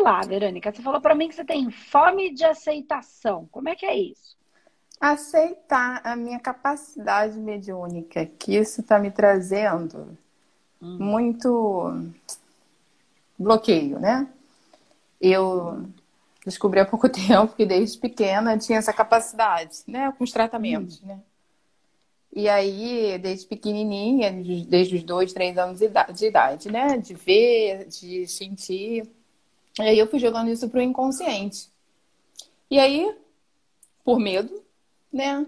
vamos lá, Verônica. Você falou para mim que você tem fome de aceitação. Como é que é isso? Aceitar a minha capacidade mediúnica, que isso está me trazendo hum. muito bloqueio, né? Eu descobri há pouco tempo que desde pequena tinha essa capacidade, né? Com os tratamentos, hum. né? E aí, desde pequenininha, desde os dois, três anos de idade, né? De ver, de sentir. E aí eu fui jogando isso pro inconsciente. E aí, por medo, né?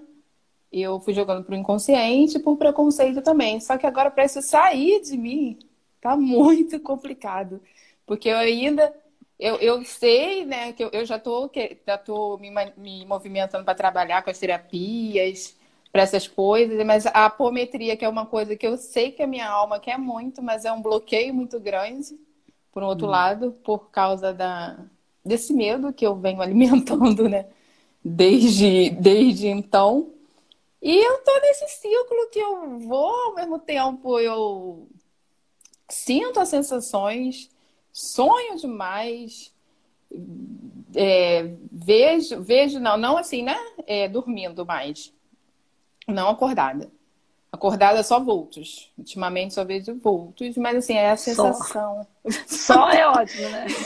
Eu fui jogando pro inconsciente por preconceito também. Só que agora, para isso sair de mim, tá muito complicado. Porque eu ainda. Eu, eu sei, né, que eu, eu já tô, que, já tô me, me movimentando para trabalhar com as terapias para essas coisas, mas a apometria, que é uma coisa que eu sei que a minha alma quer muito, mas é um bloqueio muito grande, por um outro hum. lado, por causa da, desse medo que eu venho alimentando, né? Desde, desde então. E eu tô nesse ciclo que eu vou, ao mesmo tempo eu sinto as sensações, sonho demais, é, vejo, vejo, não, não assim, né? É, dormindo mais não acordada. Acordada só vultos. Ultimamente só vejo vultos, mas assim, é a sensação. Só, só é ótimo, né?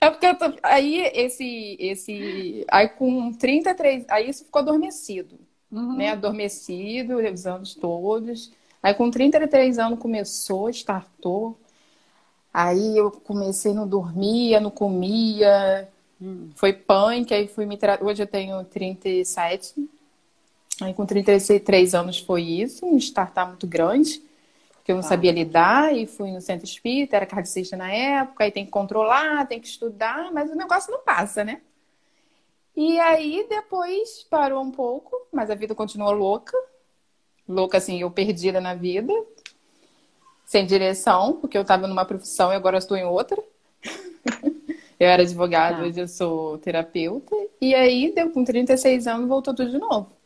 É porque eu tô. Aí esse. esse aí com 33. Aí isso ficou adormecido. Uhum. Né? Adormecido os anos todos. Aí com 33 anos começou, startou. Aí eu comecei, não dormia, não comia. Hum. Foi punk, aí fui me tra... Hoje eu tenho 37. Aí com 33 anos foi isso, um startup muito grande, que eu não ah. sabia lidar, e fui no centro espírita, era cardicista na época, aí tem que controlar, tem que estudar, mas o negócio não passa, né? E aí depois parou um pouco, mas a vida continuou louca. Louca assim, eu perdida na vida, sem direção, porque eu estava numa profissão e agora estou em outra. eu era advogada, ah. hoje eu sou terapeuta. E aí, deu com 36 anos, voltou tudo de novo.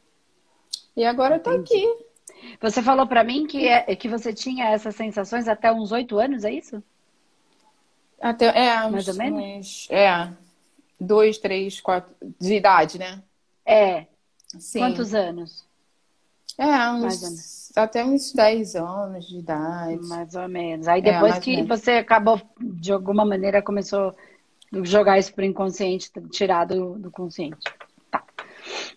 E agora eu tô aqui. Você falou para mim que, é, que você tinha essas sensações até uns oito anos, é isso? Até, é, mais uns, ou menos? Uns, é, dois, três, quatro, de idade, né? É. Sim. Quantos anos? É, uns, até uns dez anos de idade. Mais ou menos. Aí é, depois é, que você acabou, de alguma maneira, começou a jogar isso pro inconsciente, tirar do, do consciente.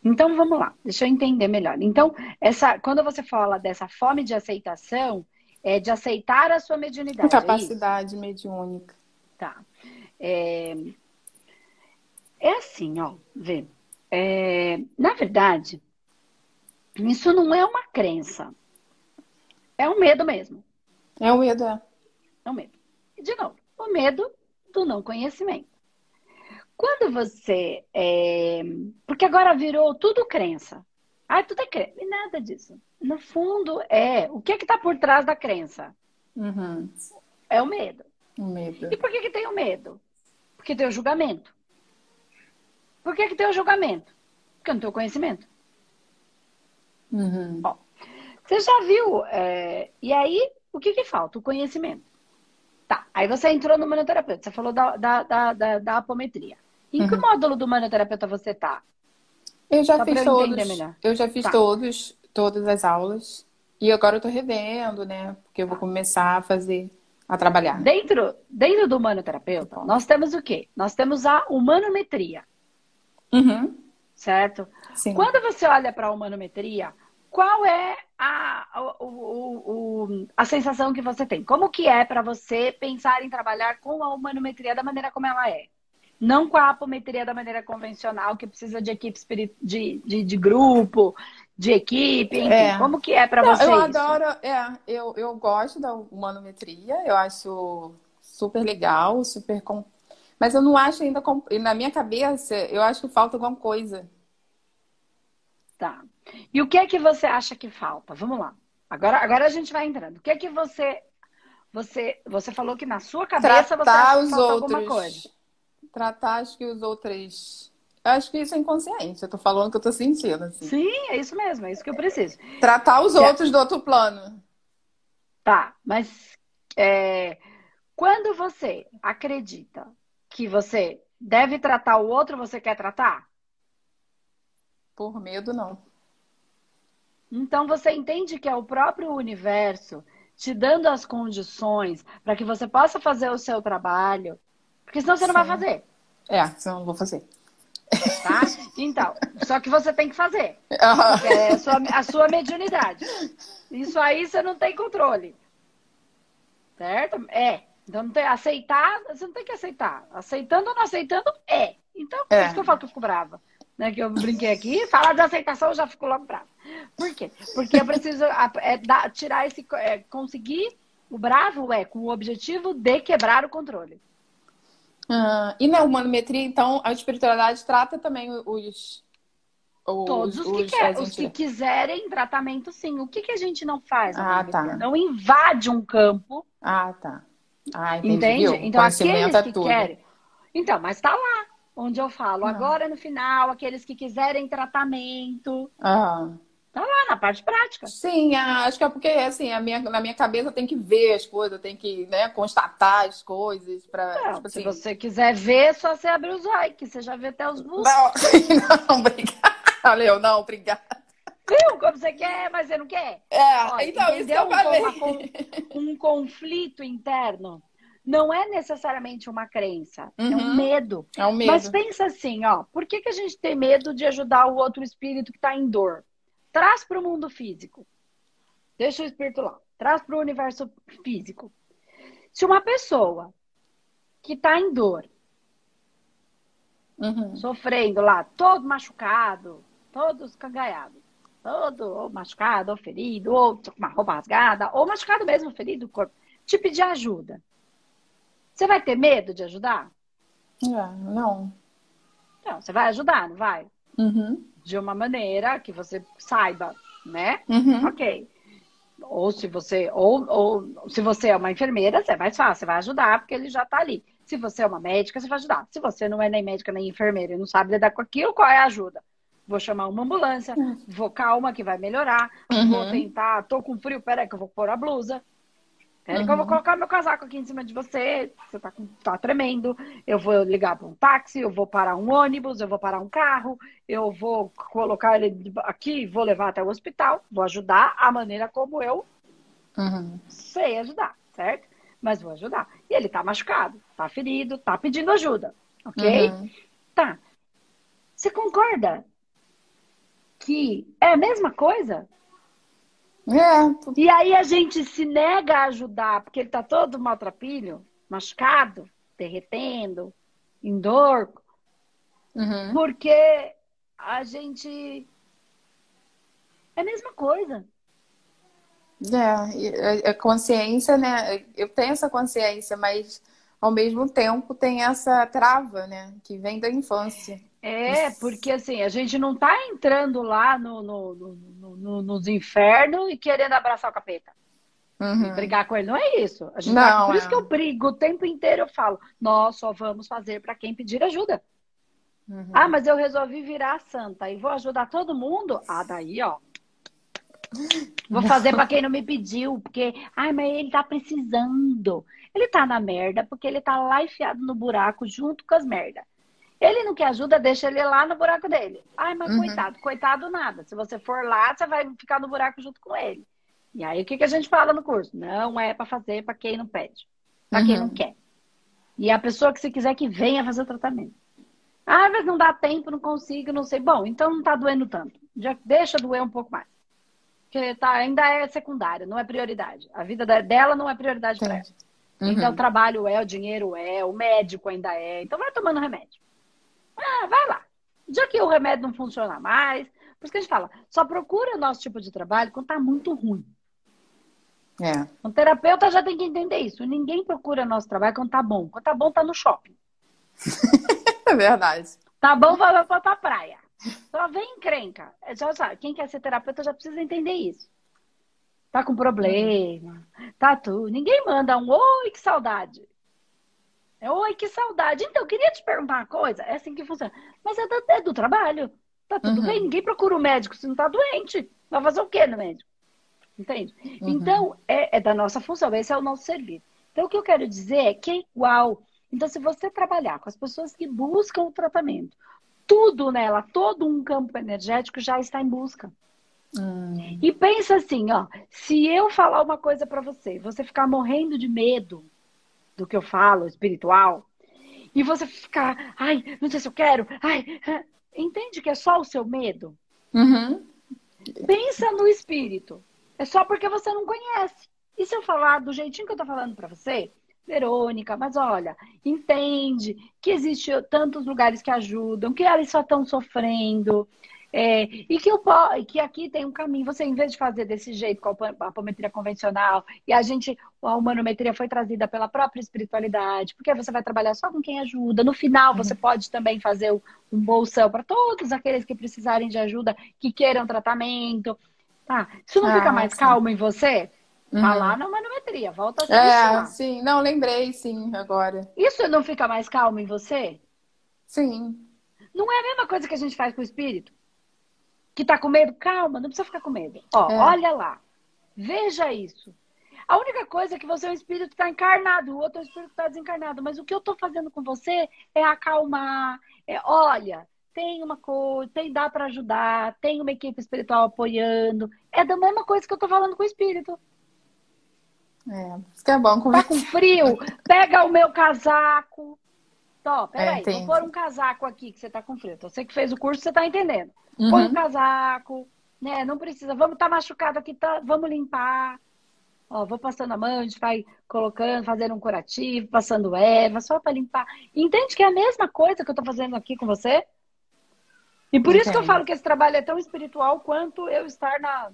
Então vamos lá, deixa eu entender melhor. Então, essa, quando você fala dessa fome de aceitação, é de aceitar a sua mediunidade. É Capacidade é mediúnica. Tá. É, é assim, ó, vê. É, na verdade, isso não é uma crença. É um medo mesmo. É um medo, é. É um medo. E, de novo, o medo do não conhecimento. Quando você. É... Porque agora virou tudo crença. Ah, tudo é crença. E nada disso. No fundo, é. O que é que está por trás da crença? Uhum. É o medo. O medo. E por que, que tem o medo? Porque tem o julgamento. Por que, que tem o julgamento? Porque eu não tenho conhecimento. Uhum. Ó, você já viu? É... E aí, o que, que falta? O conhecimento. Tá. Aí você entrou no manoterapeuta. Você falou da, da, da, da, da apometria. Em uhum. que módulo do manoterapeuta você tá? Eu já Só fiz todos. Melhor. Eu já fiz tá. todos, todas as aulas. E agora eu tô revendo, né? Porque eu vou começar a fazer, a trabalhar. Dentro, dentro do manoterapeuta, nós temos o quê? Nós temos a humanometria. Uhum. Certo? Sim. Quando você olha para a humanometria, qual é a, o, o, o, a sensação que você tem? Como que é para você pensar em trabalhar com a humanometria da maneira como ela é? Não com a apometria da maneira convencional, que precisa de equipe de, de, de grupo, de equipe, enfim. É. Como que é para você? Eu adoro, é, eu, eu gosto da humanometria, eu acho super legal, super. Com... Mas eu não acho ainda. Com... Na minha cabeça, eu acho que falta alguma coisa. Tá. E o que é que você acha que falta? Vamos lá. Agora, agora a gente vai entrando. O que é que você. Você, você falou que na sua cabeça Tratar você acha que falta outros. alguma coisa tratar, acho que os outros. Acho que isso é inconsciente. Eu tô falando que eu tô sentindo. Assim. Sim, é isso mesmo, é isso que eu preciso. Tratar os outros do outro plano. Tá, mas é, quando você acredita que você deve tratar o outro, você quer tratar? Por medo, não. Então você entende que é o próprio universo te dando as condições para que você possa fazer o seu trabalho, porque senão você Sim. não vai fazer. É, senão eu não vou fazer. Tá? Então, só que você tem que fazer. É a sua, a sua mediunidade. Isso aí você não tem controle. Certo? É. Então, não tem, aceitar, você não tem que aceitar. Aceitando ou não aceitando, é. Então, por é. isso que eu falo que eu fico brava. Né, que eu brinquei aqui, falar de aceitação eu já fico logo brava. Por quê? Porque eu preciso é, tirar esse. É, conseguir. O bravo é com o objetivo de quebrar o controle. Uh, e na humanometria, então, a espiritualidade trata também os. os Todos os, que, quer, os que quiserem tratamento, sim. O que, que a gente não faz? Ah, tá. Não invade um campo. Ah, tá. Ah, entendi. Entende? Viu? Então, aqueles é que tudo. querem. Então, mas tá lá, onde eu falo. Não. Agora no final, aqueles que quiserem tratamento. Aham. Parte prática. Sim, acho que é porque assim, a minha, na minha cabeça tem que ver as coisas, tem que né, constatar as coisas. Pra, tipo, se assim... você quiser ver, é só você abrir os olhos, que você já vê até os bustos. Não, não, obrigada. Valeu, não, obrigada. Viu como você quer, mas você não quer? É, Olha, então, isso que eu falei. Um, um conflito interno não é necessariamente uma crença, uhum. é um uhum. medo. É um medo. Mas pensa assim, ó, por que, que a gente tem medo de ajudar o outro espírito que está em dor? Traz para o mundo físico. Deixa o espírito lá. Traz para o universo físico. Se uma pessoa que está em dor, uhum. sofrendo lá, todo machucado, todo escangaiado, todo ou machucado, ou ferido, ou com uma roupa rasgada, ou machucado mesmo, ferido, corpo, te pedir ajuda. Você vai ter medo de ajudar? É, não. Não, você vai ajudar, não vai? Uhum de uma maneira que você saiba, né? Uhum. Ok. Ou se você ou, ou se você é uma enfermeira, é mais fácil, você vai ajudar porque ele já está ali. Se você é uma médica, você vai ajudar. Se você não é nem médica nem enfermeira e não sabe lidar com aquilo, qual é a ajuda? Vou chamar uma ambulância, uhum. vou calma que vai melhorar, uhum. vou tentar, tô com frio, peraí que eu vou pôr a blusa. Peraí uhum. eu vou colocar meu casaco aqui em cima de você, você tá, tá tremendo. Eu vou ligar para um táxi, eu vou parar um ônibus, eu vou parar um carro, eu vou colocar ele aqui, vou levar até o hospital, vou ajudar a maneira como eu uhum. sei ajudar, certo? Mas vou ajudar. E ele tá machucado, tá ferido, tá pedindo ajuda, ok? Uhum. Tá. Você concorda que é a mesma coisa? É. E aí a gente se nega a ajudar, porque ele tá todo maltrapilho, machucado, derretendo, em dor. Uhum. Porque a gente. É a mesma coisa. É, a consciência, né? Eu tenho essa consciência, mas ao mesmo tempo tem essa trava, né? Que vem da infância. É, porque assim, a gente não tá entrando lá no, no, no, no nos infernos e querendo abraçar o capeta. Uhum. brigar com ele. Não é isso. A gente tá, não, tá, por é. isso que eu brigo o tempo inteiro. Eu falo, nós só vamos fazer para quem pedir ajuda. Uhum. Ah, mas eu resolvi virar santa e vou ajudar todo mundo. Ah, daí, ó. Vou fazer para quem não me pediu, porque, ai, mas ele tá precisando. Ele tá na merda porque ele tá lá enfiado no buraco junto com as merdas. Ele não quer ajuda, deixa ele lá no buraco dele. Ai, mas uhum. coitado, coitado nada. Se você for lá, você vai ficar no buraco junto com ele. E aí, o que, que a gente fala no curso? Não é para fazer para quem não pede, para uhum. quem não quer. E a pessoa que você quiser que venha fazer o tratamento. Ah, mas não dá tempo, não consigo, não sei. Bom, então não tá doendo tanto. Já deixa doer um pouco mais. Porque tá, ainda é secundário, não é prioridade. A vida dela não é prioridade para ela. Uhum. Então o trabalho é, o dinheiro é, o médico ainda é. Então vai tomando remédio. Ah, vai lá. Já que o remédio não funciona mais, por isso que a gente fala, só procura o nosso tipo de trabalho quando tá muito ruim. É. Um terapeuta já tem que entender isso. Ninguém procura nosso trabalho quando tá bom. Quando tá bom, tá no shopping. é verdade. Tá bom, vai pra praia. Só vem encrenca. É, já sabe, quem quer ser terapeuta já precisa entender isso. Tá com problema, tá tudo. Ninguém manda um oi, que saudade. Oi, que saudade. Então, eu queria te perguntar uma coisa. É assim que funciona. Mas é do, é do trabalho. Tá tudo uhum. bem. Ninguém procura o um médico se não tá doente. Vai fazer o quê no médico? Entende? Uhum. Então, é, é, da nossa função. Esse é o nosso serviço. Então, o que eu quero dizer é que é igual. Então, se você trabalhar com as pessoas que buscam o tratamento, tudo nela, todo um campo energético já está em busca. Hum. E pensa assim, ó, se eu falar uma coisa para você, você ficar morrendo de medo do que eu falo, espiritual, e você ficar, ai, não sei se eu quero, ai, entende que é só o seu medo? Uhum. Pensa no espírito. É só porque você não conhece. E se eu falar do jeitinho que eu tô falando para você, Verônica, mas olha, entende que existe tantos lugares que ajudam, que elas só estão sofrendo, é, e que, o, que aqui tem um caminho. Você, em vez de fazer desse jeito com a apometria convencional, e a gente, a humanometria foi trazida pela própria espiritualidade, porque você vai trabalhar só com quem ajuda. No final, uhum. você pode também fazer um bolsão para todos aqueles que precisarem de ajuda, que queiram tratamento. Tá? Isso não ah, fica mais sim. calmo em você? Uhum. Tá lá na manometria, volta a É, sim, não, lembrei, sim, agora. Isso não fica mais calmo em você? Sim. Não é a mesma coisa que a gente faz com o espírito? Que tá com medo, calma, não precisa ficar com medo. Ó, é. olha lá. Veja isso. A única coisa é que você é um espírito que está encarnado, o outro é um espírito que está desencarnado. Mas o que eu estou fazendo com você é acalmar. É, olha, tem uma coisa, tem dá para ajudar, tem uma equipe espiritual apoiando. É da mesma coisa que eu estou falando com o espírito. É, isso que é bom. Tá com frio? Pega o meu casaco. Tó, peraí, é, vou pôr um casaco aqui que você tá com frio. Então, você que fez o curso, você tá entendendo. Uhum. Põe um casaco, né? Não precisa, vamos tá machucado aqui, tá, vamos limpar. Ó, vou passando a mão, a gente vai colocando, fazendo um curativo, passando erva, só para limpar. Entende que é a mesma coisa que eu tô fazendo aqui com você? E por isso que eu falo que esse trabalho é tão espiritual quanto eu estar na,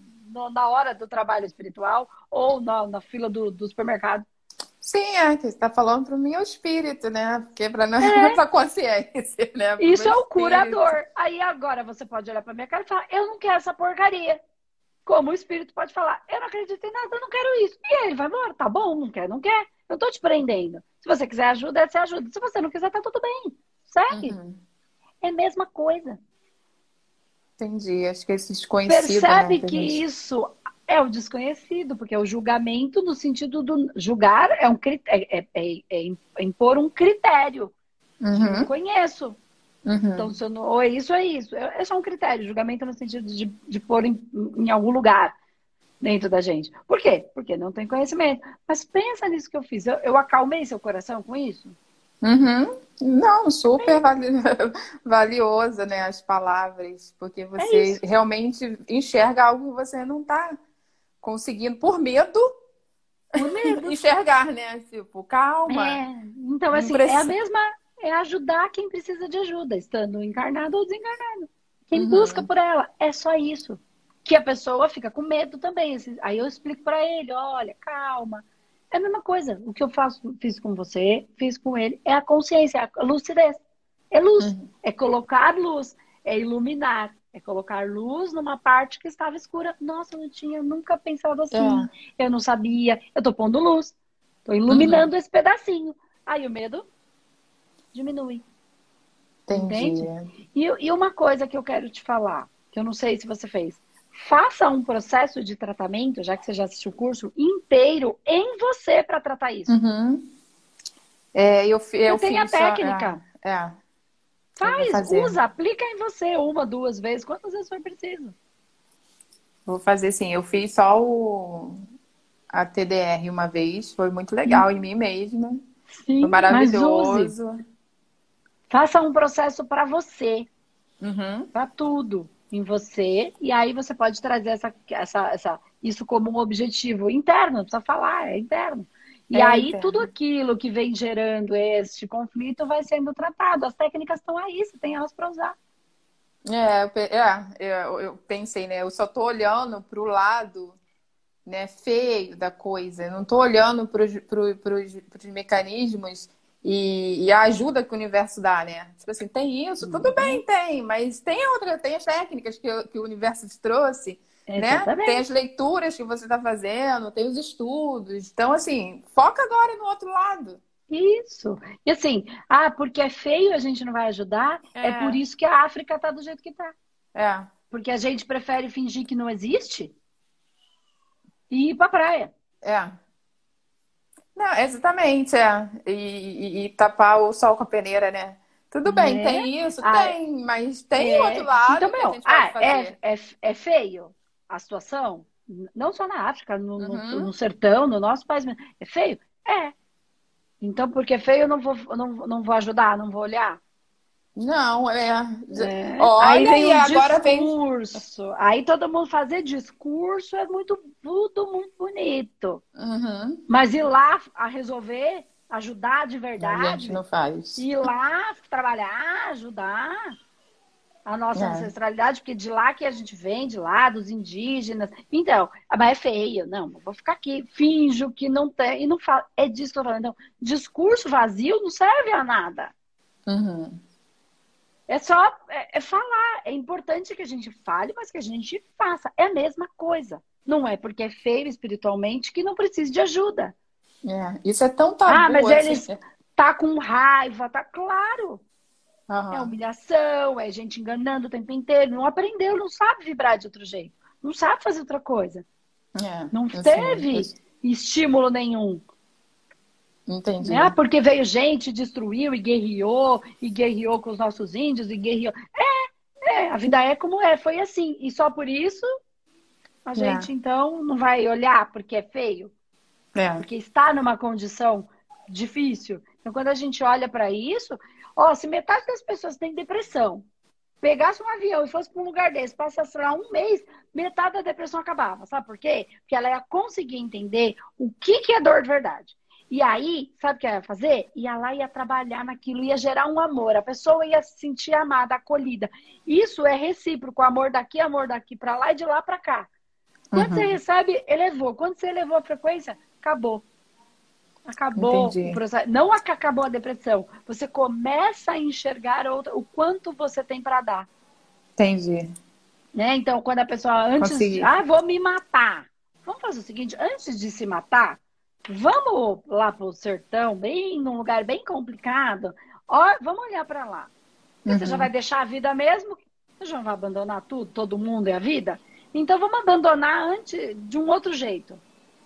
na hora do trabalho espiritual ou na, na fila do, do supermercado. Sim, é, que você está falando para o meu espírito, né? Porque para não é. para consciência, né? Pro Isso é o curador. Aí agora você pode olhar para minha cara e falar: eu não quero essa porcaria. Como o espírito pode falar: eu não acredito em nada, eu não quero isso. E ele vai embora, tá bom, não quer, não quer. Eu estou te prendendo. Se você quiser ajuda, você ajuda. Se você não quiser, tá tudo bem. Segue. Uhum. É a mesma coisa. Entendi. Acho que esses conhecidos. Percebe né, que gente... isso é o desconhecido, porque é o julgamento no sentido do julgar é um é, é, é, é impor um critério uhum. que eu não conheço. Uhum. Então, se eu não, ou é isso, é isso. É, é só um critério, julgamento no sentido de, de pôr em, em algum lugar dentro da gente. Por quê? Porque não tem conhecimento. Mas pensa nisso que eu fiz. Eu, eu acalmei seu coração com isso? Uhum. Não, super vali... valiosa, né, as palavras, porque você é realmente enxerga algo que você não está conseguindo, por medo, por medo. enxergar, né? Tipo, calma. É. Então, assim, precisa... é a mesma. É ajudar quem precisa de ajuda, estando encarnado ou desencarnado. Quem uhum. busca por ela. É só isso. Que a pessoa fica com medo também. Aí eu explico para ele: olha, calma. É a mesma coisa. O que eu faço, fiz com você, fiz com ele. É a consciência, a lucidez. É luz. Uhum. É colocar luz. É iluminar. É colocar luz numa parte que estava escura. Nossa, eu não tinha nunca pensado assim. É. Eu não sabia. Eu tô pondo luz. Tô iluminando uhum. esse pedacinho. Aí o medo diminui. Entendi. Entende? E, e uma coisa que eu quero te falar, que eu não sei se você fez. Faça um processo de tratamento, já que você já assistiu o curso, inteiro em você para tratar isso. Uhum. É, eu, eu você tem a técnica. é. Faz, usa, aplica em você uma, duas vezes, quantas vezes foi preciso. Vou fazer sim. Eu fiz só o a TDR uma vez, foi muito legal sim. em mim mesma. Sim, foi maravilhoso. Faça um processo para você, uhum. para tudo em você, e aí você pode trazer essa, essa, essa, isso como um objetivo interno, não precisa falar, é interno. E é, aí entendo. tudo aquilo que vem gerando este conflito vai sendo tratado. As técnicas estão aí, você tem elas para usar. É, é eu, eu, pensei, né? Eu só tô olhando para o lado né, feio da coisa. Eu não tô olhando para os mecanismos e, e, a ajuda que o universo dá, né? Tipo assim, tem isso, tudo bem, tem, mas tem outra, tem as técnicas que, que o universo te trouxe né? Tem as leituras que você está fazendo, tem os estudos. Então, assim, foca agora no outro lado. Isso. E assim, ah, porque é feio a gente não vai ajudar, é, é por isso que a África está do jeito que está. É. Porque a gente prefere fingir que não existe e ir pra praia. É. Não, exatamente, é. E, e, e, tapar o sol com a peneira, né? Tudo bem, é. tem isso, ah, tem, mas tem é. outro lado então, meu, ah, é, é, é feio a situação? Não só na África, no, uhum. no, no sertão, no nosso país. É feio? É. Então, porque é feio, eu não vou, não, não vou ajudar, não vou olhar. Não, é. é. Olha, aí vem o agora discurso. Vem... Aí todo mundo fazer discurso é muito tudo muito bonito. Uhum. Mas ir lá a resolver, ajudar de verdade. A gente não faz. Ir lá trabalhar, ajudar a nossa é. ancestralidade, porque de lá que a gente vem, de lá, dos indígenas. Então, mas é feio. Não, vou ficar aqui, finjo que não tem. E não falo. É disso que eu tô falando. Então, discurso vazio não serve a nada. Uhum. É só é, é, falar. É importante que a gente fale, mas que a gente faça. É a mesma coisa. Não é porque é feio espiritualmente que não precisa de ajuda. É, isso é tão tabu. Ah, mas assim. eles tá com raiva, tá claro. Uhum. É humilhação, é gente enganando o tempo inteiro. Não aprendeu, não sabe vibrar de outro jeito. Não sabe fazer outra coisa. É, não teve estímulo nenhum. Entendi. É, porque veio gente, destruiu e guerreou, e guerreou com os nossos índios, e guerreou. É, é, a vida é como é, foi assim. E só por isso a é. gente, então, não vai olhar porque é feio. É. Porque está numa condição difícil. Então, quando a gente olha para isso, Ó, se metade das pessoas tem depressão, pegasse um avião e fosse para um lugar desse, passasse lá um mês, metade da depressão acabava. Sabe por quê? Porque ela ia conseguir entender o que, que é dor de verdade. E aí, sabe o que ela ia fazer? Ia lá, ia trabalhar naquilo, ia gerar um amor. A pessoa ia se sentir amada, acolhida. Isso é recíproco, amor daqui, amor daqui, para lá e de lá para cá. Quando uhum. você recebe, elevou. Quando você elevou a frequência, acabou. Acabou Entendi. o processo. Não acabou a depressão. Você começa a enxergar outra, o quanto você tem para dar. Entendi. Né? Então, quando a pessoa antes. Consegui. Ah, vou me matar. Vamos fazer o seguinte: antes de se matar, vamos lá pro sertão, bem num lugar bem complicado. Ó, vamos olhar para lá. Uhum. Você já uhum. vai deixar a vida mesmo? Você já vai abandonar tudo, todo mundo e a vida? Então vamos abandonar antes de um outro jeito.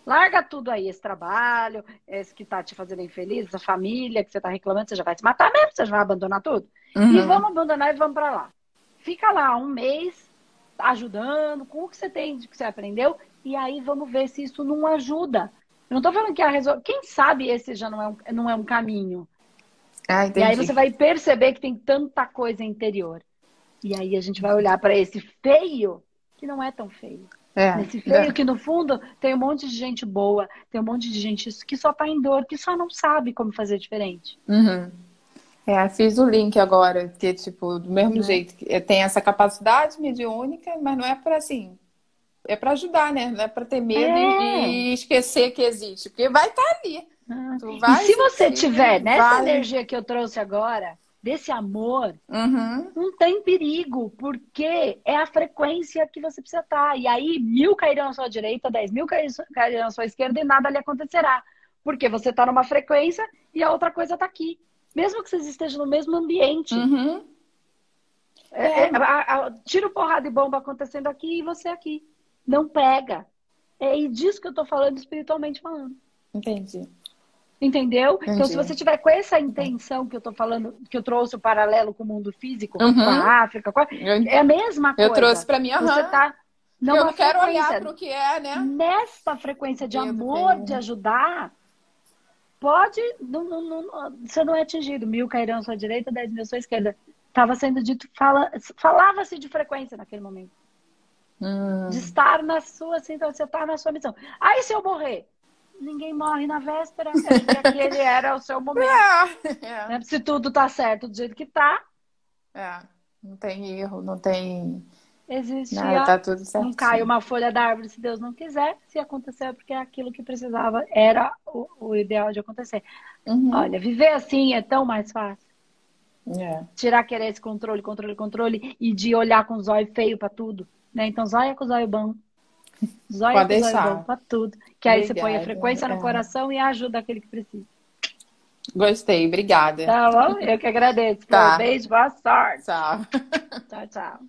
Larga tudo aí, esse trabalho, esse que tá te fazendo infeliz, essa família que você tá reclamando, você já vai se matar mesmo, você já vai abandonar tudo. Uhum. E vamos abandonar e vamos para lá. Fica lá um mês ajudando com o que você tem, que você aprendeu, e aí vamos ver se isso não ajuda. Eu não tô falando que a resol... Quem sabe esse já não é um, não é um caminho. Ah, e aí você vai perceber que tem tanta coisa interior. E aí a gente vai olhar para esse feio que não é tão feio. É, Nesse feio é. que no fundo tem um monte de gente boa, tem um monte de gente que só tá em dor, que só não sabe como fazer diferente. Uhum. É, fiz o link agora, que tipo, do mesmo uhum. jeito, tem essa capacidade mediúnica, mas não é para assim, é para ajudar, né? Não é para ter medo é. e esquecer que existe, porque vai estar tá ali. Uhum. e se você tiver nessa energia que eu trouxe agora, desse amor, uhum. não tem perigo, porque é a frequência que você precisa estar. Tá. E aí, mil cairão à sua direita, dez mil cairão à sua esquerda e nada lhe acontecerá. Porque você está numa frequência e a outra coisa está aqui. Mesmo que vocês estejam no mesmo ambiente. Uhum. É, é, a, a, tiro porrada e bomba acontecendo aqui e você aqui. Não pega. É disso que eu estou falando espiritualmente falando. Entendi. Entendeu? Entendi. Então, se você tiver com essa intenção que eu tô falando, que eu trouxe o paralelo com o mundo físico, uhum. com a África, com a... é a mesma coisa. Eu trouxe para mim, uhum. Você tá eu não quero olhar para o que é, né? Nessa frequência de amor, de ajudar, pode. Não, não, não, você não é atingido. Mil cairão à sua direita, dez mil à sua esquerda. Estava sendo dito, fala, falava-se de frequência naquele momento. Hum. De estar na sua, assim, então você está na sua missão. Aí se eu morrer, ninguém morre na véspera, é porque aquele era o seu momento. É, é. Né? Se tudo tá certo do jeito que tá. É, não tem erro, não tem. Existe. Nada, tá tudo certo. Não cai uma folha da árvore se Deus não quiser. Se acontecer é porque é aquilo que precisava, era o, o ideal de acontecer. Uhum. Olha, viver assim é tão mais fácil. É. Tirar querer esse controle, controle, controle e de olhar com os olhos feio para tudo. Né? Então, zóia com os olhos bom. Zóia Pode deixar. pra tudo. Que aí você põe a frequência no coração e ajuda aquele que precisa. Gostei, obrigada. Tá bom? Eu que agradeço. Tá. Um beijo, boa sorte. Tchau. Tchau, tchau.